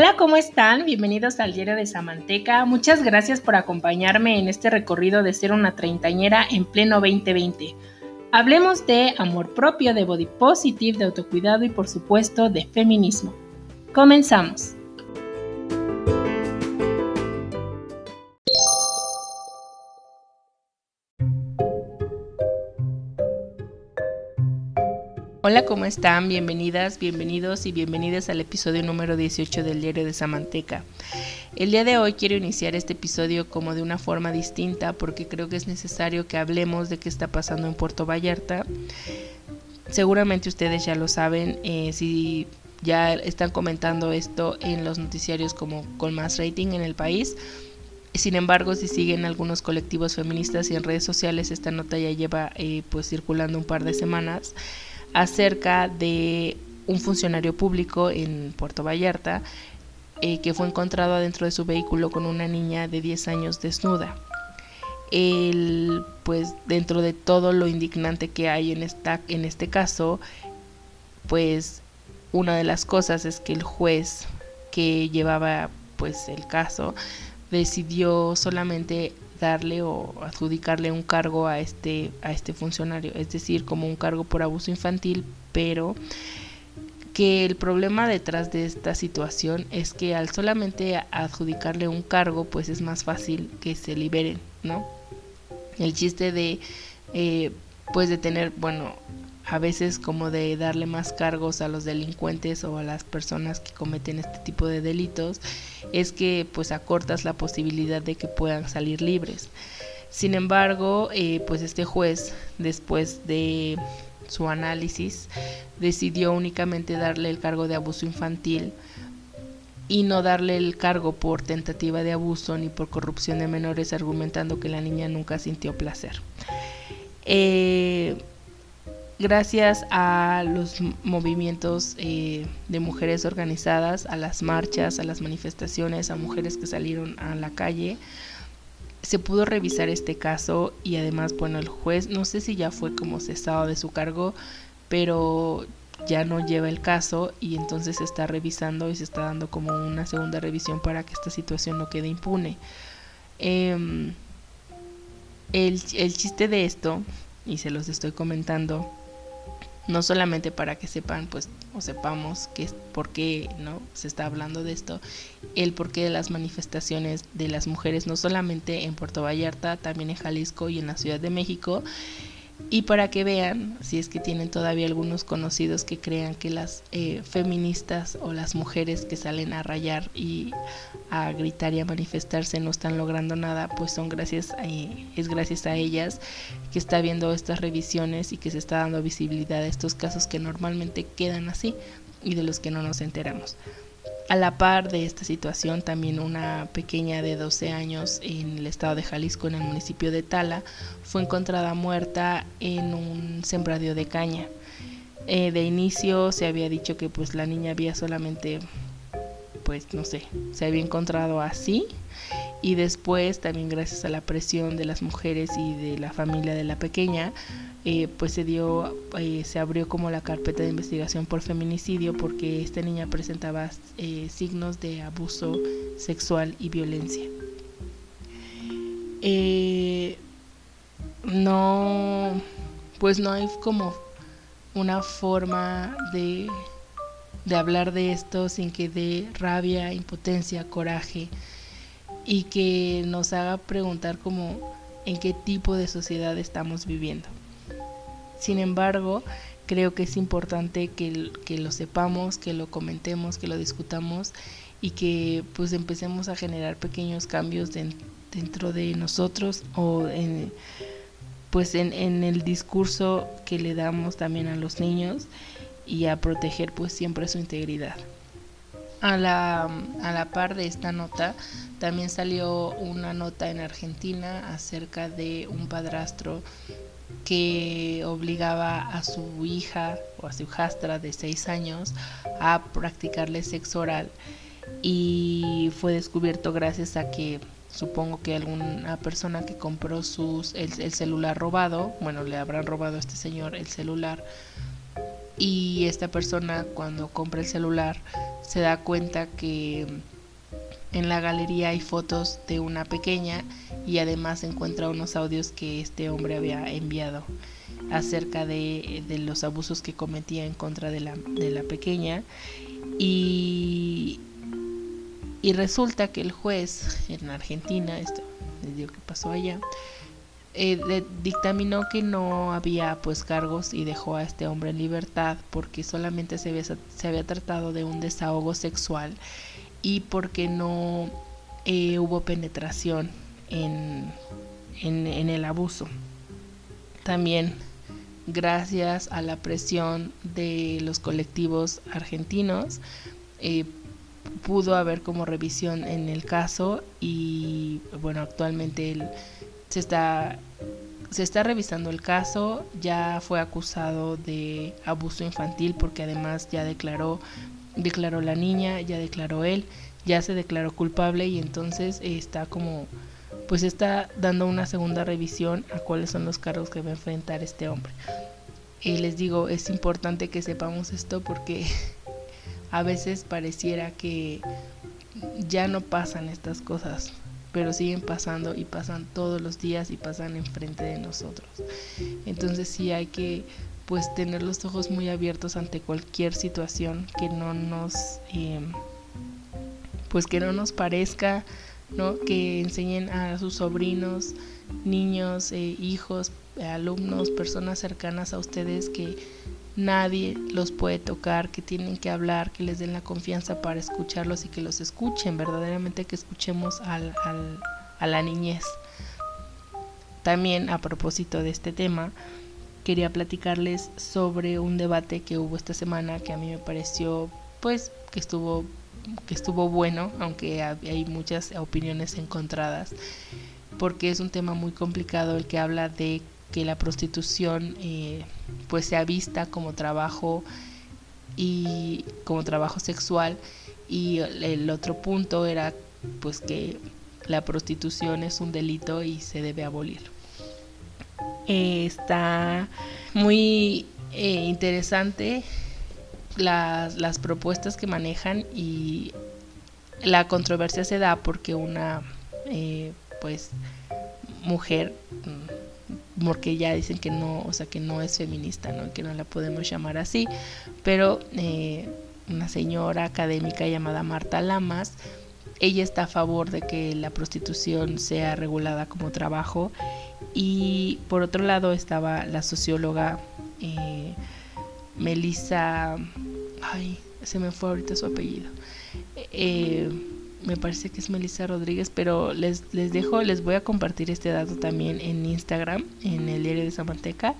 Hola, ¿cómo están? Bienvenidos al Diario de Samanteca. Muchas gracias por acompañarme en este recorrido de ser una treintañera en pleno 2020. Hablemos de amor propio, de body positive, de autocuidado y por supuesto de feminismo. Comenzamos. Hola, ¿cómo están? Bienvenidas, bienvenidos y bienvenidas al episodio número 18 del Diario de Samanteca. El día de hoy quiero iniciar este episodio como de una forma distinta porque creo que es necesario que hablemos de qué está pasando en Puerto Vallarta. Seguramente ustedes ya lo saben, eh, si ya están comentando esto en los noticiarios como con más rating en el país. Sin embargo, si siguen algunos colectivos feministas y en redes sociales, esta nota ya lleva eh, pues circulando un par de semanas acerca de un funcionario público en Puerto Vallarta eh, que fue encontrado adentro de su vehículo con una niña de 10 años desnuda. El, pues dentro de todo lo indignante que hay en, esta, en este caso, pues una de las cosas es que el juez que llevaba pues el caso decidió solamente darle o adjudicarle un cargo a este, a este funcionario, es decir, como un cargo por abuso infantil, pero que el problema detrás de esta situación es que al solamente adjudicarle un cargo, pues es más fácil que se liberen, ¿no? El chiste de, eh, pues de tener, bueno, a veces como de darle más cargos a los delincuentes o a las personas que cometen este tipo de delitos es que pues acortas la posibilidad de que puedan salir libres. Sin embargo, eh, pues este juez después de su análisis decidió únicamente darle el cargo de abuso infantil y no darle el cargo por tentativa de abuso ni por corrupción de menores argumentando que la niña nunca sintió placer. Eh, gracias a los movimientos eh, de mujeres organizadas, a las marchas, a las manifestaciones, a mujeres que salieron a la calle, se pudo revisar este caso y además, bueno, el juez, no sé si ya fue como cesado de su cargo, pero ya no lleva el caso y entonces se está revisando y se está dando como una segunda revisión para que esta situación no quede impune. Em, el, el chiste de esto, y se los estoy comentando, no solamente para que sepan pues o sepamos que por qué no se está hablando de esto el porqué de las manifestaciones de las mujeres no solamente en Puerto Vallarta también en Jalisco y en la Ciudad de México y para que vean, si es que tienen todavía algunos conocidos que crean que las eh, feministas o las mujeres que salen a rayar y a gritar y a manifestarse no están logrando nada, pues son gracias a, es gracias a ellas que está viendo estas revisiones y que se está dando visibilidad a estos casos que normalmente quedan así y de los que no nos enteramos. A la par de esta situación, también una pequeña de 12 años en el estado de Jalisco, en el municipio de Tala, fue encontrada muerta en un sembradío de caña. Eh, de inicio se había dicho que pues la niña había solamente, pues no sé, se había encontrado así y después también gracias a la presión de las mujeres y de la familia de la pequeña, eh, pues se dio, eh, se abrió como la carpeta de investigación por feminicidio porque esta niña presentaba eh, signos de abuso sexual y violencia. no, pues no hay como una forma de, de hablar de esto sin que dé rabia, impotencia, coraje y que nos haga preguntar como en qué tipo de sociedad estamos viviendo. Sin embargo, creo que es importante que, que, lo sepamos, que lo comentemos, que lo discutamos y que pues empecemos a generar pequeños cambios dentro de nosotros o en, pues en, en, el discurso que le damos también a los niños y a proteger pues siempre su integridad. A la, a la par de esta nota también salió una nota en Argentina acerca de un padrastro que obligaba a su hija o a su hijastra de 6 años a practicarle sexo oral y fue descubierto gracias a que supongo que alguna persona que compró sus el, celular robado, bueno, le habrán robado a este señor el celular y esta persona cuando compra el celular se da cuenta que en la galería hay fotos de una pequeña y además encuentra unos audios que este hombre había enviado acerca de, los abusos que cometía en contra de la, de la pequeña. Y, y resulta que el juez en Argentina, esto les digo que pasó allá, eh, dictaminó que no había pues cargos y dejó a este hombre en libertad porque solamente se había, se había tratado de un desahogo sexual y porque no eh, hubo penetración en, en, el abuso. También gracias a la presión de los colectivos argentinos, eh, pudo haber como revisión en el caso y bueno, actualmente el se está se está revisando el caso, ya fue acusado de abuso infantil porque además ya declaró declaró la niña, ya declaró él, ya se declaró culpable y entonces está como pues está dando una segunda revisión a cuáles son los cargos que va a enfrentar este hombre. Y les digo, es importante que sepamos esto porque a veces pareciera que ya no pasan estas cosas pero siguen pasando y pasan todos los días y pasan enfrente de nosotros. Entonces sí hay que pues tener los ojos muy abiertos ante cualquier situación que no nos em, pues que no nos parezca ¿no? que enseñen a sus sobrinos niños eh, hijos alumnos personas cercanas a ustedes que nadie los puede tocar, que tienen que hablar, que les den la confianza para escucharlos y que los escuchen, verdaderamente que escuchemos al, a la niñez. También a propósito de este tema, quería platicarles sobre un debate que hubo esta semana que a mí me pareció pues que estuvo que estuvo bueno, aunque hay muchas opiniones encontradas, porque es un tema muy complicado el que habla de que la prostitución eh, pues sea vista como trabajo y como trabajo sexual y el otro punto era pues que la prostitución es un delito y se debe abolir. Eh, está muy eh, interesante las, las propuestas que manejan y la controversia se da porque una pues mujer porque ya dicen que no, o sea, que no es feminista, ¿no? que no la podemos llamar así, pero eh, una señora académica llamada Marta Lamas, ella está a favor de que la prostitución sea regulada como trabajo y por otro lado estaba la socióloga eh, Melissa, ay, se me fue ahorita su apellido. Eh, me parece que es Melissa Rodríguez, pero les, les dejo, les voy a compartir este dato también en Instagram, en el diario de Zamanteca,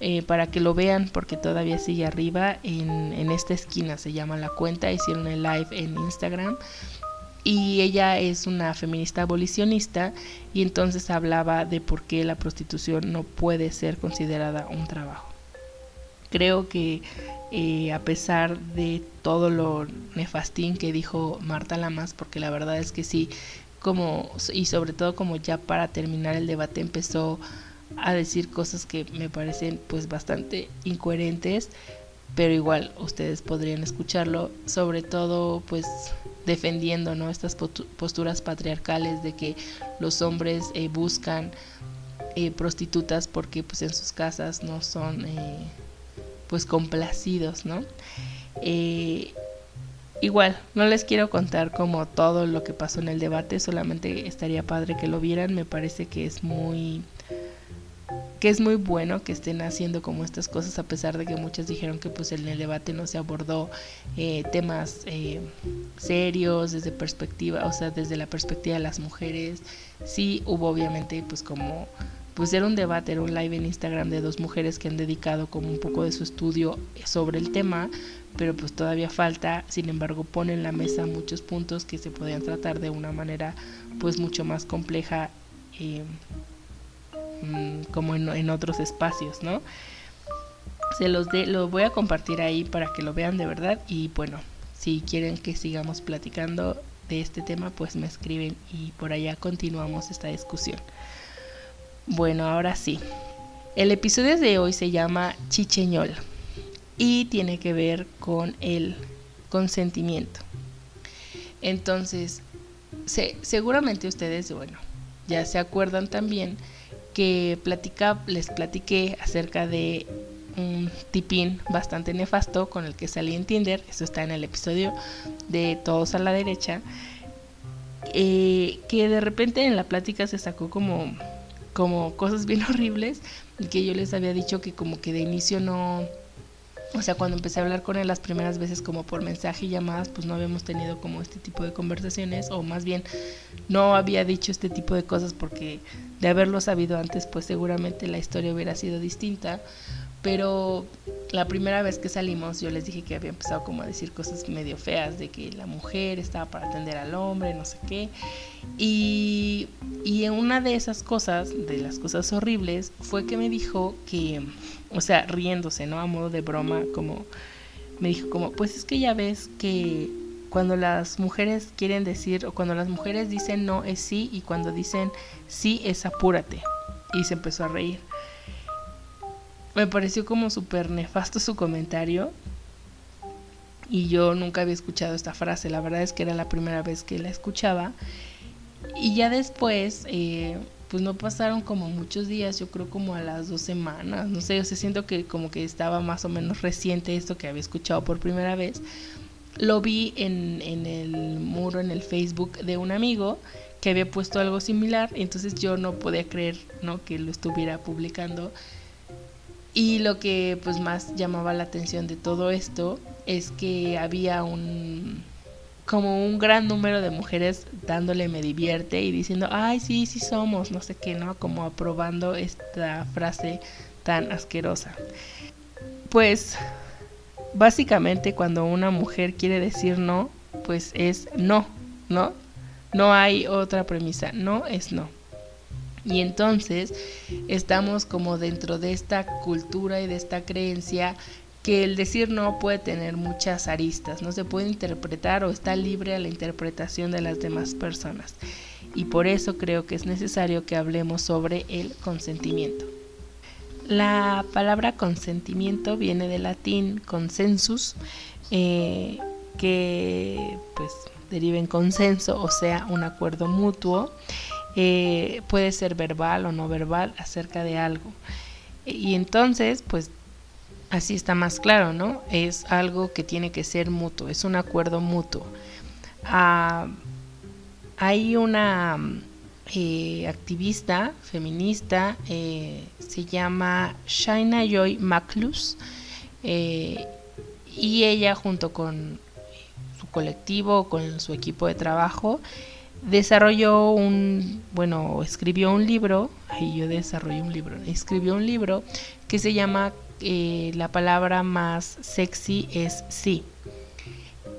eh, para que lo vean, porque todavía sigue arriba, en, en esta esquina se llama la cuenta, hicieron el live en Instagram. Y ella es una feminista abolicionista y entonces hablaba de por qué la prostitución no puede ser considerada un trabajo. Creo que eh, a pesar de todo lo nefastín que dijo Marta Lamas, porque la verdad es que sí, como, y sobre todo como ya para terminar el debate empezó a decir cosas que me parecen pues bastante incoherentes, pero igual ustedes podrían escucharlo, sobre todo pues defendiendo ¿no? estas posturas patriarcales de que los hombres eh, buscan eh, prostitutas porque pues en sus casas no son pues complacidos, ¿no? Eh, igual, no les quiero contar como todo lo que pasó en el debate, solamente estaría padre que lo vieran, me parece que es muy que es muy bueno que estén haciendo como estas cosas a pesar de que muchos dijeron que pues en el debate no se abordó eh, temas eh, serios desde perspectiva o sea desde la perspectiva de las mujeres sí hubo obviamente pues como pues era un debate, era un live en Instagram de dos mujeres que han dedicado como un poco de su estudio sobre el tema, pero pues todavía falta, sin embargo pone en la mesa muchos puntos que se podían tratar de una manera pues mucho más compleja eh, mm, como en, otros espacios, ¿no? Se los de, lo voy a compartir ahí para que lo vean de verdad y bueno, si quieren que sigamos platicando de este tema, pues me escriben y por allá continuamos esta discusión. Bueno, ahora sí. El episodio de hoy se llama Chicheñol. y tiene que ver con el consentimiento. Entonces, seguramente ustedes, bueno, ya se acuerdan también que platica, les platiqué acerca de un tipín bastante nefasto con el que salí en Tinder, eso está en el episodio de Todos a la derecha, eh, que de repente en la plática se sacó como, como cosas bien horribles y que yo les había dicho que como que de inicio no, o sea, cuando empecé a hablar con él las primeras veces como por mensaje y llamadas, pues no habíamos tenido como este tipo de conversaciones o más bien no había dicho este tipo de cosas porque de haberlo sabido antes, pues seguramente la historia hubiera sido distinta. Pero la primera vez que salimos yo les dije que había empezado como a decir cosas medio feas de que la mujer estaba para atender al hombre, no sé qué. Y, y una de esas cosas, de las cosas horribles, fue que me dijo que, o sea, riéndose, ¿no? A modo de broma, como me dijo como, pues es que ya ves que cuando las mujeres quieren decir, o cuando las mujeres dicen no es sí, y cuando dicen sí es apúrate. Y se empezó a reír me pareció como súper nefasto su comentario. Y yo nunca había escuchado esta frase, la verdad es que era la primera vez que la escuchaba. Y ya después, eh, pues no pasaron como muchos días, yo creo como a las dos semanas, no sé, yo se siento que como que estaba más o menos reciente esto que había escuchado por primera vez. Lo vi en, en el muro, en el Facebook de un amigo que había puesto algo similar, entonces yo no podía creer ¿no? que lo estuviera publicando y lo que pues más llamaba la atención de todo esto es que había un como un gran número de mujeres dándole me divierte y diciendo, ay, sí, sí somos, no sé qué, ¿no? Como aprobando esta frase tan asquerosa. Pues básicamente cuando una mujer quiere decir no, pues es no, ¿no? No hay otra premisa, no es no. Y entonces estamos como dentro de esta cultura y de esta creencia que el decir no puede tener muchas aristas, no se puede interpretar o está libre a la interpretación de las demás personas. Y por eso creo que es necesario que hablemos sobre el consentimiento. La palabra consentimiento viene del latín consensus, eh, que pues deriva en consenso, o sea, un acuerdo mutuo. Eh, puede ser verbal o no verbal acerca de algo. Y entonces, pues así está más claro, ¿no? Es algo que tiene que ser mutuo, es un acuerdo mutuo. Ah, hay una eh, activista feminista, eh, se llama Shaina Joy Maclus, y ella junto con su colectivo, con su equipo de trabajo, desarrolló un, bueno, escribió un libro, y yo desarrollé un libro, escribió un libro que se llama eh, La palabra más sexy es sí.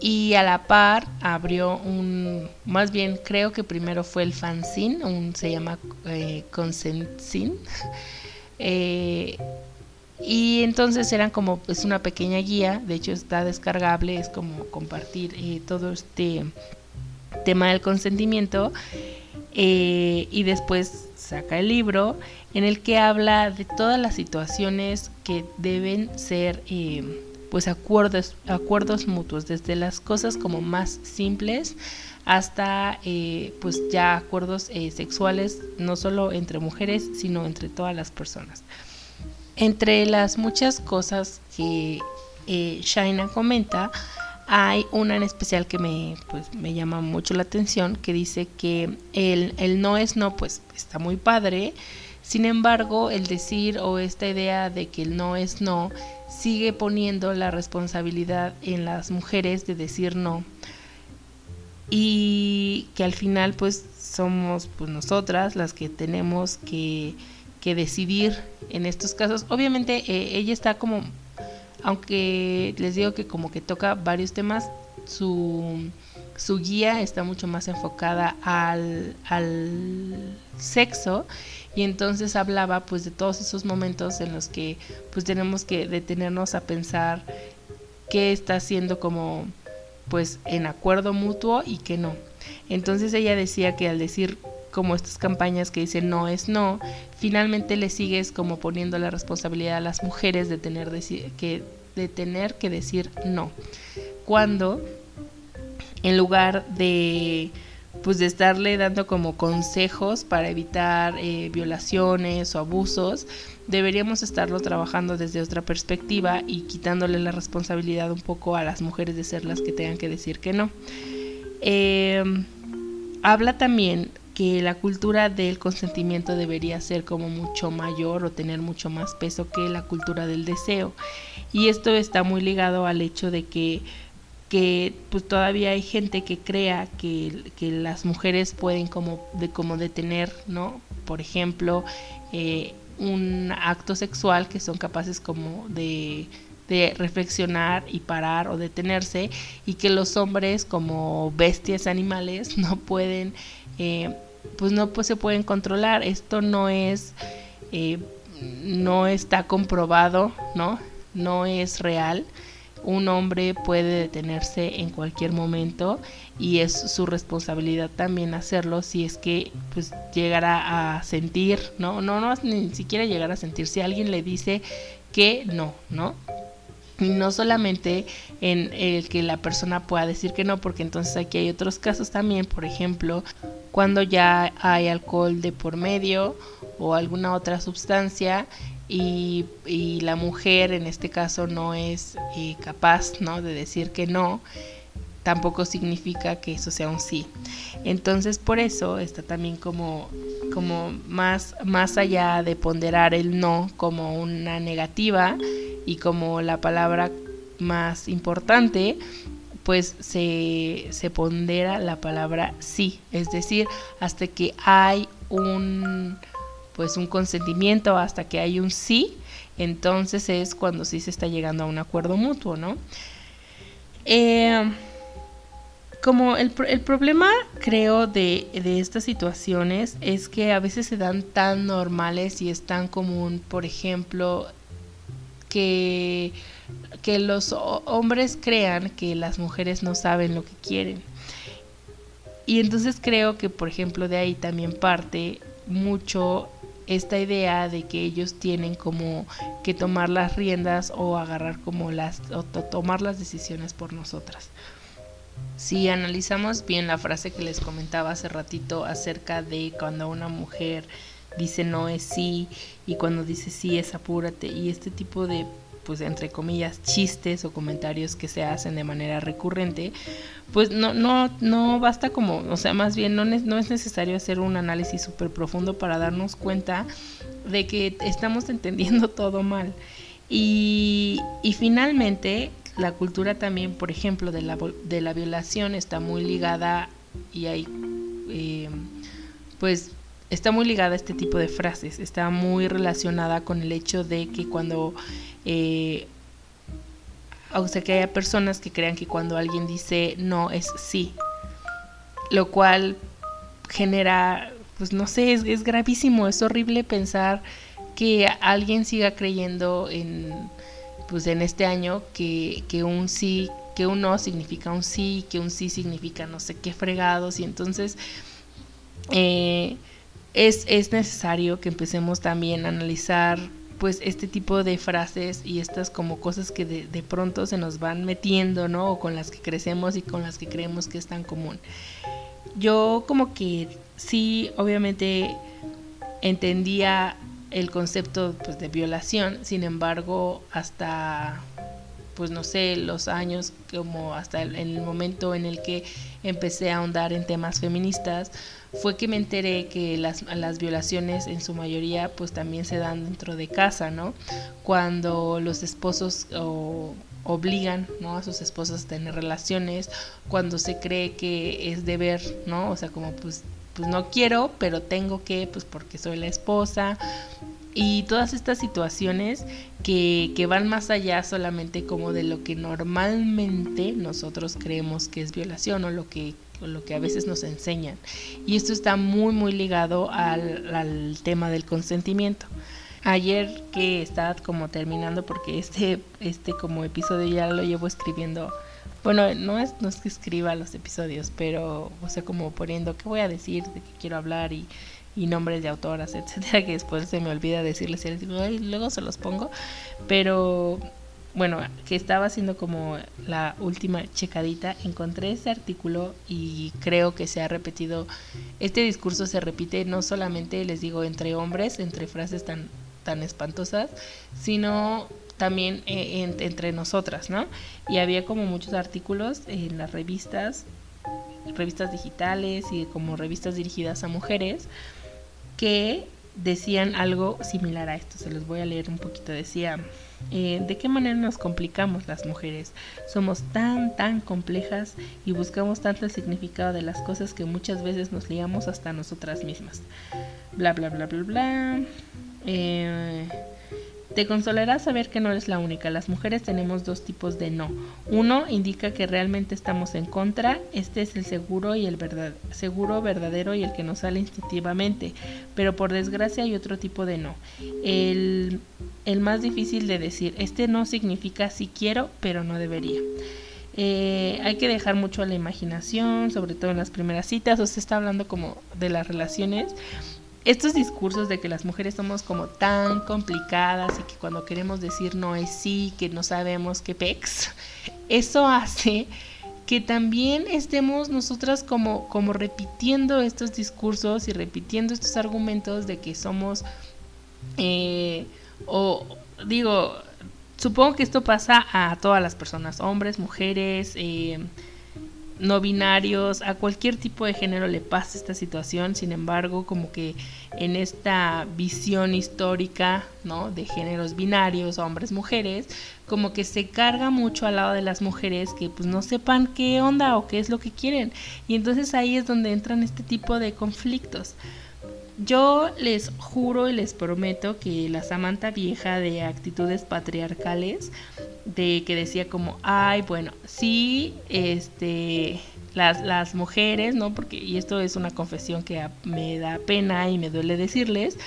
Y a la par abrió un, más bien creo que primero fue el fanzine, un, se llama eh. Eh, y entonces eran como pues una pequeña guía, de hecho está descargable, es como compartir eh, todo este tema del consentimiento eh, y después saca el libro en el que habla de todas las situaciones que deben ser eh, pues acuerdos, acuerdos mutuos, desde las cosas como más simples hasta eh, pues ya acuerdos sexuales, no solo entre mujeres, sino entre todas las personas. Entre las muchas cosas que Shaina comenta, hay una en especial que me, pues, me llama mucho la atención, que dice que el, el no es no, pues está muy padre. Sin embargo, el decir o esta idea de que el no es no sigue poniendo la responsabilidad en las mujeres de decir no. Y que al final pues somos pues nosotras las que tenemos que, que decidir en estos casos. Obviamente eh, ella está como aunque les digo que como que toca varios temas, su, su guía está mucho más enfocada al, al sexo y entonces hablaba pues de todos esos momentos en los que pues tenemos que detenernos a pensar qué está haciendo como pues en acuerdo mutuo y qué no. Entonces ella decía que al decir como estas campañas que dicen no es no, finalmente le sigues como poniendo la responsabilidad a las mujeres de tener que decir no. Cuando en lugar de pues de estarle dando como consejos para evitar eh, violaciones o abusos, deberíamos estarlo trabajando desde otra perspectiva y quitándole la responsabilidad un poco a las mujeres de ser las que tengan que decir que no. Eh, habla también que la cultura del consentimiento debería ser como mucho mayor o tener mucho más peso que la cultura del deseo. Y esto está muy ligado al hecho de que que pues todavía hay gente que crea que, las mujeres pueden como, de, como detener, ¿no? Por ejemplo, eh, un acto sexual que son capaces como de, de, reflexionar y parar o detenerse y que los hombres como bestias animales no pueden, eh, pues no pues se pueden controlar. Esto no es, eh, no está comprobado, ¿no? No es real un hombre puede detenerse en cualquier momento y es su responsabilidad también hacerlo si es que pues llegara a sentir, no, no, no, ni siquiera llegar a sentir, si alguien le dice que no, ¿no? No solamente en el que la persona pueda decir que no, porque entonces aquí hay otros casos también, por ejemplo, cuando ya hay alcohol de por medio o alguna otra sustancia y, la mujer en este caso no es eh, capaz ¿no? de decir que no, tampoco significa que eso sea un sí. Entonces por eso está también como, como más, más allá de ponderar el no como una negativa y como la palabra más importante, pues se, se pondera la palabra sí, es decir, hasta que hay un pues un consentimiento hasta que hay un sí, entonces es cuando sí se está llegando a un acuerdo mutuo, ¿no? Eh, como el, el, problema, creo, de, de, estas situaciones es que a veces se dan tan normales y es tan común, por ejemplo, que, que los hombres crean que las mujeres no saben lo que quieren. Y entonces creo que, por ejemplo, de ahí también parte mucho esta idea de que ellos tienen como que tomar las riendas o agarrar como las o tomar las decisiones por nosotras. Si analizamos bien la frase que les comentaba hace ratito acerca de cuando una mujer dice no es sí y cuando dice sí es apúrate y este tipo de pues entre comillas chistes o comentarios que se hacen de manera recurrente, pues no, no, no basta como, o sea, más bien no, no es necesario hacer un análisis súper profundo para darnos cuenta de que estamos entendiendo todo mal. Y, y finalmente, la cultura también, por ejemplo, de la, de la violación está muy ligada y hay, eh, pues, está muy ligada a este tipo de frases, está muy relacionada con el hecho de que cuando eh, o sea que haya personas que crean que cuando alguien dice no es sí, lo cual genera, pues no sé, es, gravísimo, es horrible pensar que alguien siga creyendo en, pues en este año que, que un sí, que un no significa un sí, que un sí significa no sé qué fregados y entonces eh, es, es necesario que empecemos también a analizar pues este tipo de frases y estas como cosas que de, de, pronto se nos van metiendo, ¿no? O con las que crecemos y con las que creemos que es tan común. Yo como que sí, obviamente entendía el concepto pues, de violación, sin embargo, hasta pues no sé, los años, como hasta el, el momento en el que empecé a ahondar en temas feministas, fue que me enteré que las, las violaciones en su mayoría pues también se dan dentro de casa, ¿no? Cuando los esposos obligan ¿no? a sus esposas a tener relaciones, cuando se cree que es deber, ¿no? O sea, como pues, pues no quiero, pero tengo que, pues porque soy la esposa, y todas estas situaciones que, que, van más allá solamente como de lo que normalmente nosotros creemos que es violación o lo que, lo que a veces nos enseñan. Y esto está muy muy ligado al, al tema del consentimiento. Ayer que estaba como terminando porque este, este como episodio ya lo llevo escribiendo bueno, no es, no es que escriba los episodios, pero, o sea, como poniendo qué voy a decir, de qué quiero hablar y y nombres de autoras, etcétera, que después se me olvida decirles y luego se los pongo. Pero bueno, que estaba haciendo como la última checadita, encontré ese artículo y creo que se ha repetido, este discurso se repite no solamente, les digo, entre hombres, entre frases tan, tan espantosas, sino también eh, entre nosotras, ¿no? Y había como muchos artículos en las revistas, revistas digitales y como revistas dirigidas a mujeres, que decían algo similar a esto, se los voy a leer un poquito, decía eh, ¿De qué manera nos complicamos las mujeres? Somos tan, tan complejas y buscamos tanto el significado de las cosas que muchas veces nos liamos hasta nosotras mismas. Bla, bla, bla, bla, bla. Eh, te consolará saber que no eres la única. Las mujeres tenemos dos tipos de no. Uno indica que realmente estamos en contra. Este es el seguro y el verdad, seguro verdadero y el que nos sale instintivamente. Pero por desgracia hay otro tipo de no. El, más difícil de decir. Este no significa si quiero, pero no debería. Eh, hay que dejar mucho a la imaginación, sobre todo en las primeras citas. O se está hablando como de las relaciones estos discursos de que las mujeres somos como tan complicadas y que cuando queremos decir no es sí, que no sabemos qué pex, eso hace que también estemos nosotras como, como repitiendo estos discursos y repitiendo estos argumentos de que somos, eh, o digo, supongo que esto pasa a todas las personas, hombres, mujeres, eh, no binarios, a cualquier tipo de género le pasa esta situación, sin embargo, como que en esta visión histórica, ¿no? De géneros binarios, hombres, mujeres, como que se carga mucho al lado de las mujeres que pues no sepan qué onda o qué es lo que quieren. Y entonces ahí es donde entran este tipo de conflictos. Yo les juro y les prometo que la Samantha vieja de actitudes patriarcales, de que decía como, ay, bueno, sí, este, las, las mujeres, ¿no? Porque, y esto es una confesión que me da pena y me duele decirles,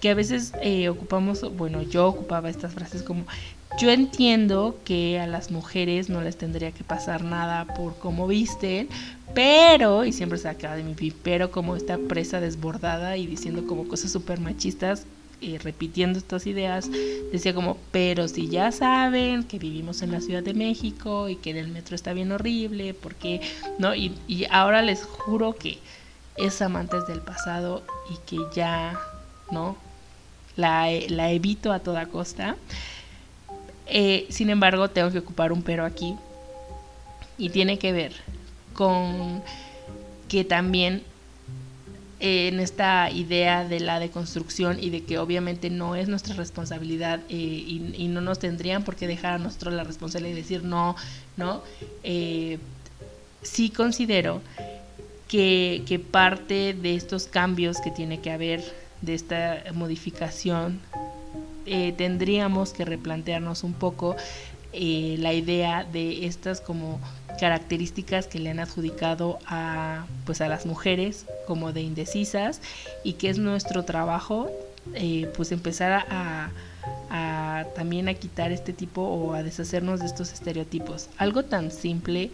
que a veces eh, ocupamos, bueno, yo ocupaba estas frases como, yo entiendo que a las mujeres no les tendría que pasar nada por cómo visten, pero, y siempre se acaba de mi pero como esta presa desbordada y diciendo como cosas súper machistas, repitiendo estas ideas, decía como, pero si ya saben que vivimos en la Ciudad de México y que en el metro está bien horrible, porque, ¿no? Y, y ahora les juro que es amantes del pasado y que ya, ¿no? La, la evito a toda costa. Eh, sin embargo, tengo que ocupar un pero aquí y tiene que ver con que también en esta idea de la deconstrucción y de que obviamente no es nuestra responsabilidad eh, y, no nos tendrían por qué dejar a nosotros la responsabilidad y decir no, ¿no? Eh, sí considero que, que parte de estos cambios que tiene que haber, de esta modificación, eh, tendríamos que replantearnos un poco la idea de estas como características que le han adjudicado a pues a las mujeres como de indecisas y que es nuestro trabajo eh, pues empezar a, también a quitar este tipo o a deshacernos de estos estereotipos. Algo tan simple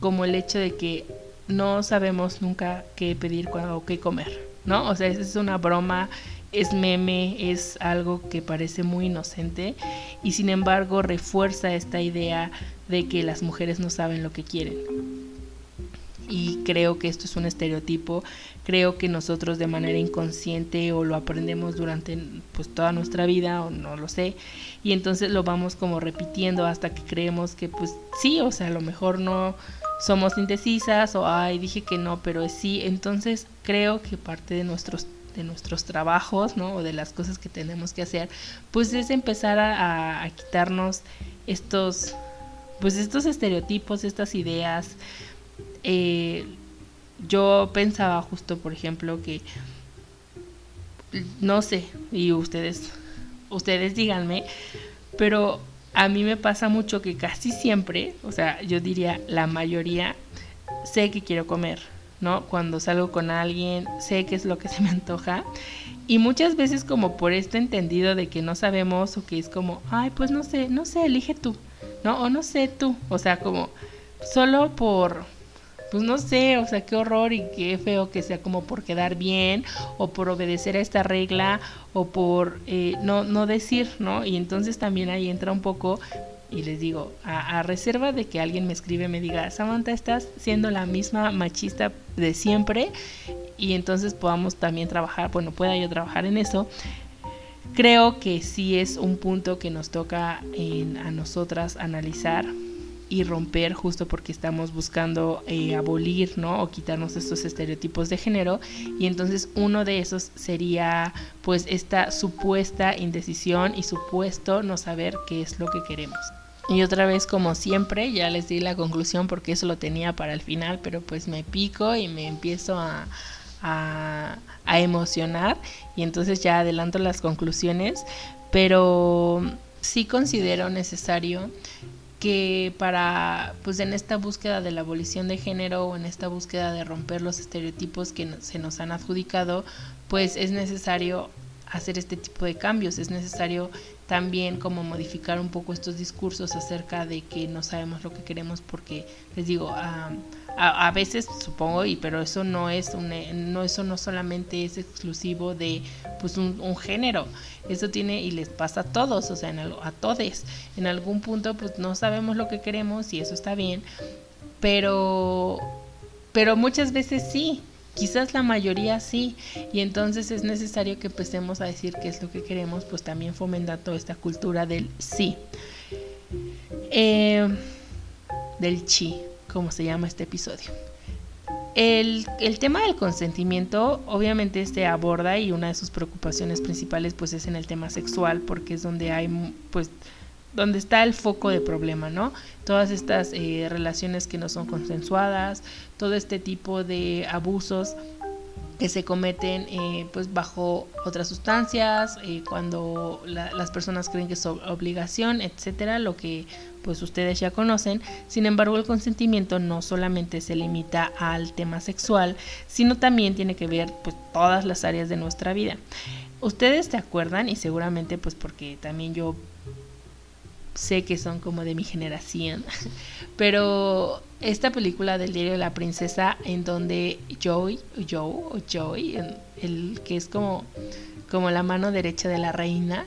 como el hecho de que no sabemos nunca qué pedir o qué comer no o sea es una broma es meme, es algo que parece muy inocente y sin embargo refuerza esta idea de que las mujeres no saben lo que quieren. Y creo que esto es un estereotipo, creo que nosotros de manera inconsciente o lo aprendemos durante pues toda nuestra vida o no lo sé y entonces lo vamos como repitiendo hasta que creemos que pues sí, o sea, a lo mejor no somos indecisas o ay, dije que no, pero sí, entonces creo que parte de nuestros de nuestros trabajos, ¿no? O de las cosas que tenemos que hacer, pues es empezar a, quitarnos estos, pues estos estereotipos, estas ideas. Eh, yo pensaba justo, por ejemplo, que no sé, y ustedes, ustedes díganme, pero a mí me pasa mucho que casi siempre, o sea, yo diría la mayoría, sé que quiero comer, ¿no? Cuando salgo con alguien, sé qué es lo que se me antoja. Y muchas veces como por este entendido de que no sabemos o que es como, ay, pues no sé, no sé, elige tú, ¿no? O no sé tú, o sea, como solo por, pues no sé, o sea, qué horror y qué feo que sea como por quedar bien o por obedecer a esta regla o por eh, no, no decir, ¿no? Y entonces también ahí entra un poco y les digo, a, reserva de que alguien me escribe y me diga, Samantha, estás siendo la misma machista de siempre y entonces podamos también trabajar, bueno, pueda yo trabajar en eso. Creo que sí es un punto que nos toca en, a nosotras analizar y romper justo porque estamos buscando eh, abolir, ¿no? O quitarnos estos estereotipos de género. Y entonces uno de esos sería pues esta supuesta indecisión y supuesto no saber qué es lo que queremos. Y otra vez, como siempre, ya les di la conclusión porque eso lo tenía para el final, pero pues me pico y me empiezo a, a, a emocionar y entonces ya adelanto las conclusiones, pero sí considero necesario que para, pues en esta búsqueda de la abolición de género o en esta búsqueda de romper los estereotipos que se nos han adjudicado, pues es necesario hacer este tipo de cambios, es necesario también como modificar un poco estos discursos acerca de que no sabemos lo que queremos porque les digo a, a, veces supongo y pero eso no es un no eso no solamente es exclusivo de pues un, género. Eso tiene y les pasa a todos o sea a todos en algún punto pues no sabemos lo que queremos y eso está bien pero pero muchas veces sí Quizás la mayoría sí, y entonces es necesario que empecemos a decir qué es lo que queremos, pues también fomentando esta cultura del sí. Eh, del chi, como se llama este episodio. El, el, tema del consentimiento obviamente se aborda y una de sus preocupaciones principales pues es en el tema sexual porque es donde hay pues donde está el foco de problema, ¿no? Todas estas eh, relaciones que no son consensuadas, todo este tipo de abusos que se cometen eh, pues bajo otras sustancias, eh, cuando las personas creen que es obligación, etcétera, lo que pues ustedes ya conocen. Sin embargo, el consentimiento no solamente se limita al tema sexual, sino también tiene que ver pues todas las áreas de nuestra vida. Ustedes se acuerdan y seguramente pues porque también yo sé que son como de mi generación, pero esta película del diario de la princesa en donde Joey, Joe o Joey, el que es como, como la mano derecha de la reina,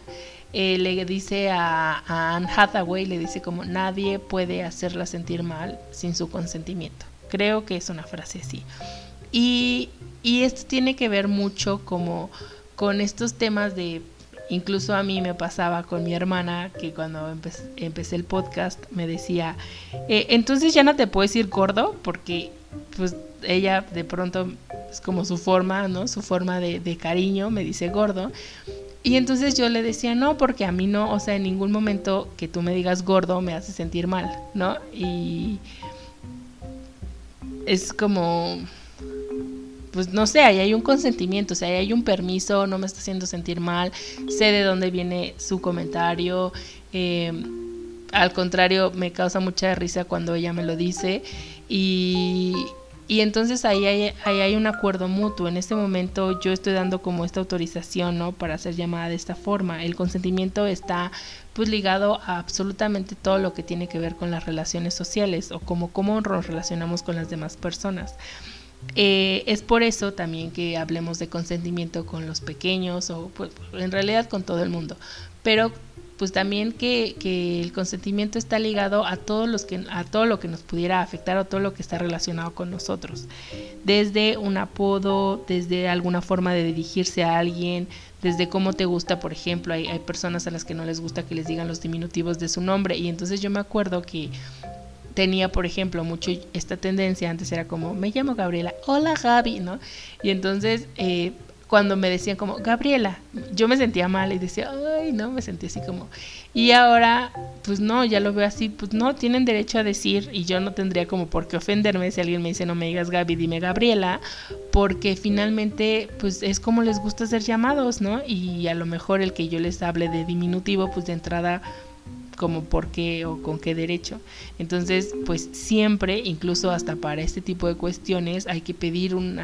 eh, le dice a, a, Anne Hathaway, le dice como nadie puede hacerla sentir mal sin su consentimiento. Creo que es una frase así. Y, y esto tiene que ver mucho como con estos temas de Incluso a mí me pasaba con mi hermana que cuando empecé, el podcast me decía, eh, entonces ya no te puedes ir gordo porque pues ella de pronto es como su forma, ¿no? Su forma de, de cariño me dice gordo. Y entonces yo le decía, no, porque a mí no, o sea, en ningún momento que tú me digas gordo me hace sentir mal, ¿no? Y es como pues no sé, ahí hay un consentimiento, o sea, ahí hay un permiso, no me está haciendo sentir mal, sé de dónde viene su comentario. Eh, al contrario, me causa mucha risa cuando ella me lo dice. Y, y entonces ahí hay, ahí hay un acuerdo mutuo. En este momento yo estoy dando como esta autorización, ¿no? Para ser llamada de esta forma. El consentimiento está pues ligado a absolutamente todo lo que tiene que ver con las relaciones sociales o como cómo nos relacionamos con las demás personas. Eh, es por eso también que hablemos de consentimiento con los pequeños o pues, en realidad con todo el mundo. Pero pues también que, que, el consentimiento está ligado a todos los que a todo lo que nos pudiera afectar o todo lo que está relacionado con nosotros desde un apodo desde alguna forma de dirigirse a alguien desde cómo te gusta por ejemplo hay, hay personas a las que no les gusta que les digan los diminutivos de su nombre y entonces yo me acuerdo que tenía, por ejemplo, mucho esta tendencia, antes era como, me llamo Gabriela, hola Gaby, ¿no? Y entonces, eh, cuando me decían como, Gabriela, yo me sentía mal y decía, ay, no, me sentía así como... Y ahora, pues no, ya lo veo así, pues no, tienen derecho a decir y yo no tendría como por qué ofenderme si alguien me dice, no me digas Gaby, dime Gabriela, porque finalmente, pues es como les gusta ser llamados, ¿no? Y a lo mejor el que yo les hable de diminutivo, pues de entrada como por qué o con qué derecho. Entonces, pues siempre, incluso hasta para este tipo de cuestiones, hay que pedir un,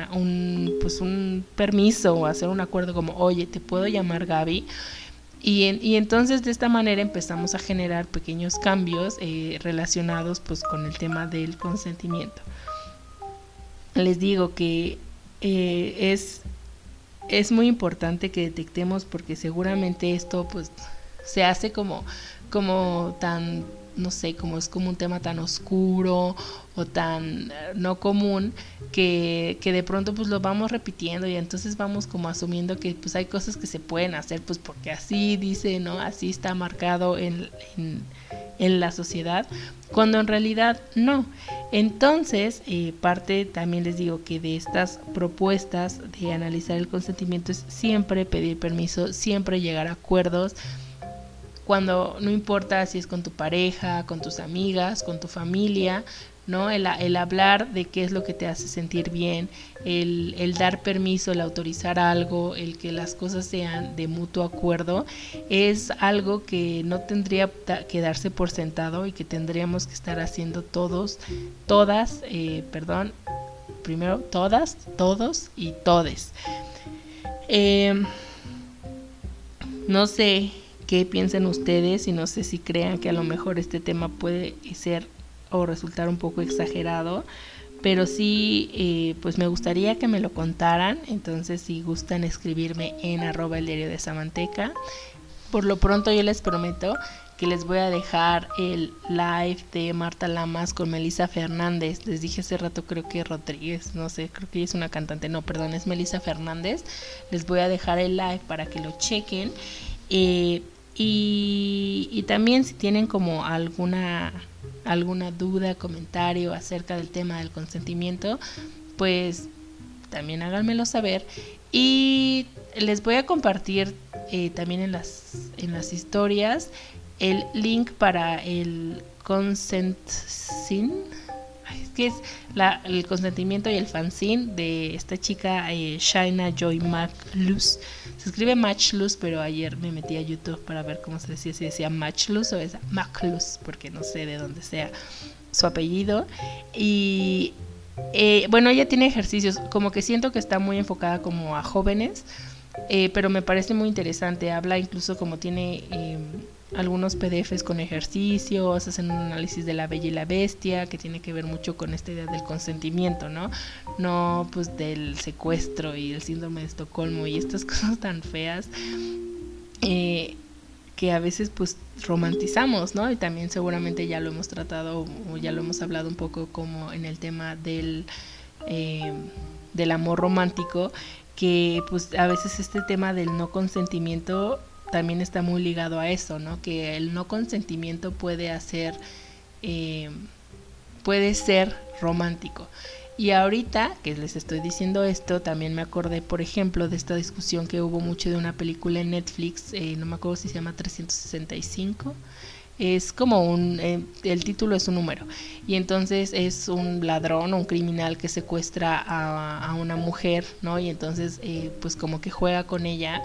pues un permiso o hacer un acuerdo como, oye, te puedo llamar Gaby. Y, y entonces de esta manera empezamos a generar pequeños cambios eh, relacionados pues con el tema del consentimiento. Les digo que eh, es, es muy importante que detectemos porque seguramente esto pues se hace como como tan no sé, como es como un tema tan oscuro o tan eh, no común que, que, de pronto pues lo vamos repitiendo y entonces vamos como asumiendo que pues hay cosas que se pueden hacer pues porque así dice, ¿no? Así está marcado en, en, la sociedad, cuando en realidad no. Entonces, eh, parte también les digo que de estas propuestas de analizar el consentimiento es siempre pedir permiso, siempre llegar a acuerdos, cuando no importa si es con tu pareja, con tus amigas, con tu familia, ¿no? El, hablar de qué es lo que te hace sentir bien, el, dar permiso, el autorizar algo, el que las cosas sean de mutuo acuerdo, es algo que no tendría que darse por sentado y que tendríamos que estar haciendo todos, todas, eh, perdón, primero todas, todos y todes. Eh, no sé qué piensen ustedes y no sé si crean que a lo mejor este tema puede ser o resultar un poco exagerado, pero sí, eh, pues me gustaría que me lo contaran, entonces si gustan escribirme en arroba el diario de Samanteca. Por lo pronto yo les prometo que les voy a dejar el live de Marta Lamas con Melissa Fernández. Les dije hace rato, creo que Rodríguez, no sé, creo que ella es una cantante, no, perdón, es Melissa Fernández. Les voy a dejar el live para que lo chequen. Eh, y, también si tienen como alguna alguna duda, comentario acerca del tema del consentimiento, pues también háganmelo saber. Y les voy a compartir eh, también en las, en las historias el link para el consent sin que es el consentimiento y el fanzine de esta chica eh, Shaina Joy McLuz. Se escribe Matchluz, pero ayer me metí a YouTube para ver cómo se decía, si decía Matchluz o es McLuz, porque no sé de dónde sea su apellido. Y eh, bueno, ella tiene ejercicios, como que siento que está muy enfocada como a jóvenes, eh, pero me parece muy interesante. Habla incluso como tiene em, algunos PDFs con ejercicios, hacen un análisis de la bella y la bestia, que tiene que ver mucho con esta idea del consentimiento, ¿no? No pues del secuestro y el síndrome de Estocolmo y estas cosas tan feas eh, que a veces pues romantizamos, ¿no? Y también seguramente ya lo hemos tratado o ya lo hemos hablado un poco como en el tema del, eh, del amor romántico, que pues a veces este tema del no consentimiento también está muy ligado a eso, ¿no? Que el no consentimiento puede hacer, eh, puede ser romántico. Y ahorita que les estoy diciendo esto, también me acordé, por ejemplo, de esta discusión que hubo mucho de una película en Netflix, eh, no me acuerdo si se llama 365. Es como un, eh, el título es un número. Y entonces es un ladrón un criminal que secuestra a, una mujer, ¿no? Y entonces, pues como que juega con ella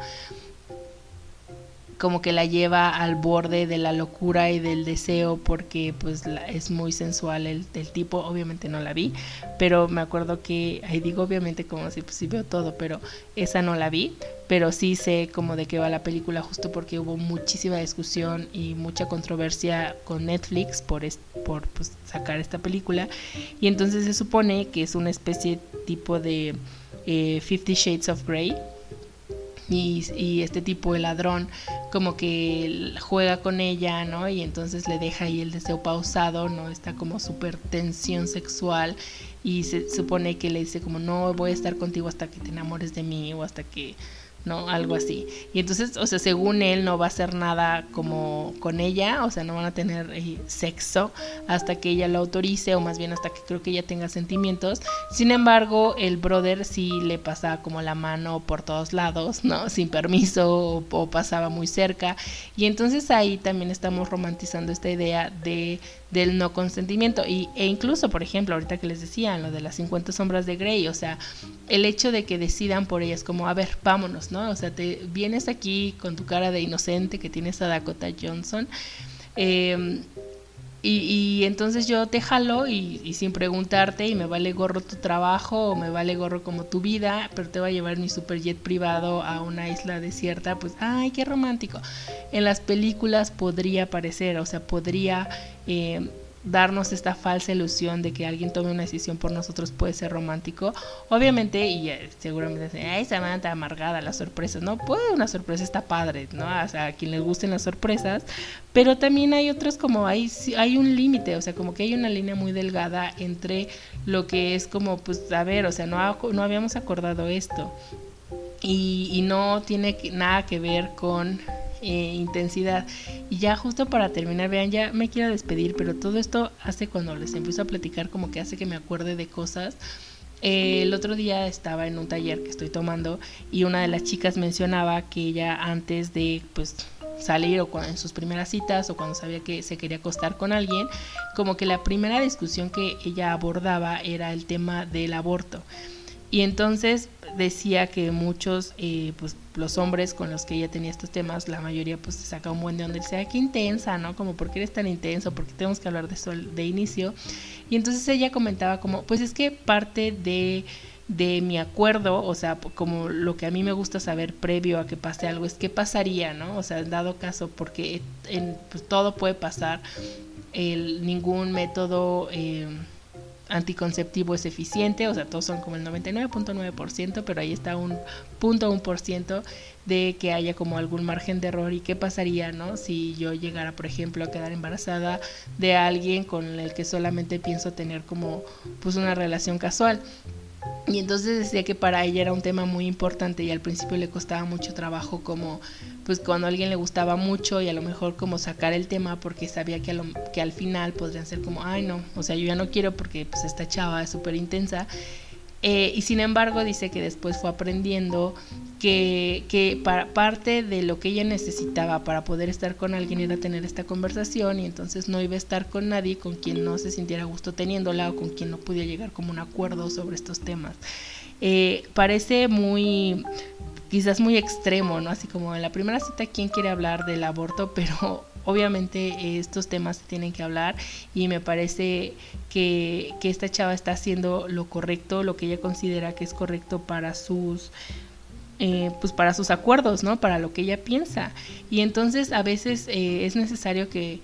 como que la lleva al borde de la locura y del deseo porque pues es muy sensual el, tipo, obviamente no la vi, pero me acuerdo que, ahí digo obviamente como si pues sí veo todo, pero esa no la vi, pero sí sé como de qué va la película justo porque hubo muchísima discusión y mucha controversia con Netflix por, por pues, sacar esta película. Y entonces se supone que es una especie tipo de eh, Fifty Shades of Grey y, este tipo de ladrón como que juega con ella, ¿no? Y entonces le deja ahí el deseo pausado, ¿no? Está como súper tensión sexual y se supone que le dice como no voy a estar contigo hasta que te enamores de mí o hasta que ¿no? Algo así. Y entonces, o sea, según él no va a hacer nada como con ella, o sea, no van a tener eh, sexo hasta que ella lo autorice o más bien hasta que creo que ella tenga sentimientos. Sin embargo, el brother sí le pasa como la mano por todos lados, ¿no? Sin permiso o pasaba muy cerca. Y entonces ahí también estamos romantizando esta idea de del no consentimiento. Y, e incluso por ejemplo ahorita que les decía lo de las 50 sombras de Grey o sea el hecho de que decidan por ellas como a ver vámonos no o sea te vienes aquí con tu cara de inocente que tienes a Dakota Johnson eh, y, entonces yo te jalo y, sin preguntarte y me vale gorro tu trabajo o me vale gorro como tu vida, pero te va a llevar mi superjet privado a una isla desierta, pues ay, qué romántico. En las películas podría parecer, o sea, podría... Eh, darnos esta falsa ilusión de que alguien tome una decisión por nosotros puede ser romántico. Obviamente, y seguramente dicen, ay, Samantha amargada, las sorpresas, ¿no? Puede una sorpresa está padre, ¿no? O sea, a quien les gusten las sorpresas, pero también hay otros como hay, hay un límite, o sea, como que hay una línea muy delgada entre lo que es como, pues, a ver, o sea, no, no habíamos acordado esto. Y, y no tiene nada que ver con eh, intensidad. Y ya justo para terminar, vean, ya me quiero despedir, pero todo esto hace cuando les empiezo a platicar como que hace que me acuerde de cosas. El otro día estaba en un taller que estoy tomando y una de las chicas mencionaba que ella antes de pues salir o en sus primeras citas o cuando sabía que se quería acostar con alguien, como que la primera discusión que ella abordaba era el tema del aborto. Y entonces decía que muchos, eh, pues los hombres con los que ella tenía estos temas, la mayoría pues se saca un buen de donde sea, que intensa, ¿no? Como, ¿por qué eres tan intenso? ¿Por qué tenemos que hablar de eso de inicio? Y entonces ella comentaba como, pues es que parte de, de mi acuerdo, o sea, como lo que a mí me gusta saber previo a que pase algo, es qué pasaría, ¿no? O sea, dado caso, porque en, pues, todo puede pasar, el, ningún método... Eh, anticonceptivo es eficiente, o sea, todos son como el 99.9%, pero ahí está un punto un por ciento de que haya como algún margen de error y qué pasaría, ¿no? Si yo llegara, por ejemplo, a quedar embarazada de alguien con el que solamente pienso tener como pues una relación casual. Y entonces decía que para ella era un tema muy importante y al principio le costaba mucho trabajo como pues cuando a alguien le gustaba mucho y a lo mejor como sacar el tema porque sabía que, que al final podrían ser como, ay no, o sea, yo ya no quiero porque pues esta chava es súper intensa. Eh, y sin embargo dice que después fue aprendiendo que, que para, parte de lo que ella necesitaba para poder estar con alguien era tener esta conversación y entonces no iba a estar con nadie con quien no se sintiera gusto teniéndola o con quien no pudiera llegar como un acuerdo sobre estos temas. Eh, parece muy quizás muy extremo, ¿no? Así como en la primera cita, ¿quién quiere hablar del aborto? Pero obviamente estos temas se tienen que hablar y me parece que, que esta chava está haciendo lo correcto, lo que ella considera que es correcto para sus... Eh, pues para sus acuerdos, ¿no? Para lo que ella piensa. Y entonces a veces eh, es necesario que,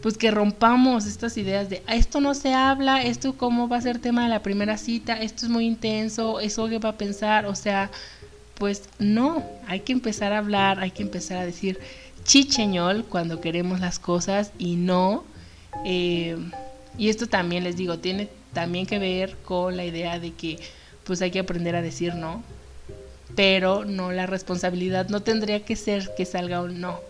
pues que rompamos estas ideas de ah, esto no se habla, esto cómo va a ser tema de la primera cita, esto es muy intenso, eso que va a pensar, o sea, pues no, hay que empezar a hablar, hay que empezar a decir chicheñol cuando queremos las cosas y no. Eh, y esto también les digo, tiene también que ver con la idea de que pues hay que aprender a decir no, pero no la responsabilidad no tendría que ser que salga un no.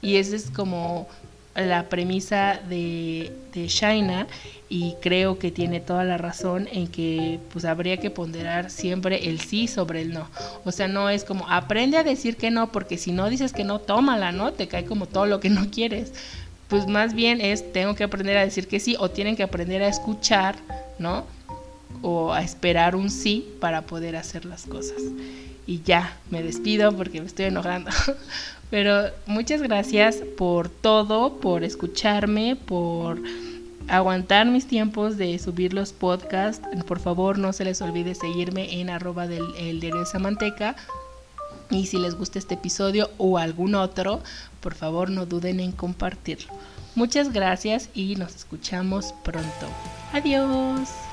Y ese es como la premisa de, de Shaina y creo que tiene toda la razón en que pues habría que ponderar siempre el sí sobre el no. O sea, no es como aprende a decir que no porque si no dices que no, tómala, ¿no? Te cae como todo lo que no quieres. Pues más bien es tengo que aprender a decir que sí o tienen que aprender a escuchar, ¿no? O a esperar un sí para poder hacer las cosas. Y ya, me despido porque me estoy enojando. Pero muchas gracias por todo, por escucharme, por aguantar mis tiempos de subir los podcasts. Por favor, no se les olvide seguirme en arroba del el diario de Samanteca. Y si les gusta este episodio o algún otro, por favor no duden en compartirlo. Muchas gracias y nos escuchamos pronto. Adiós.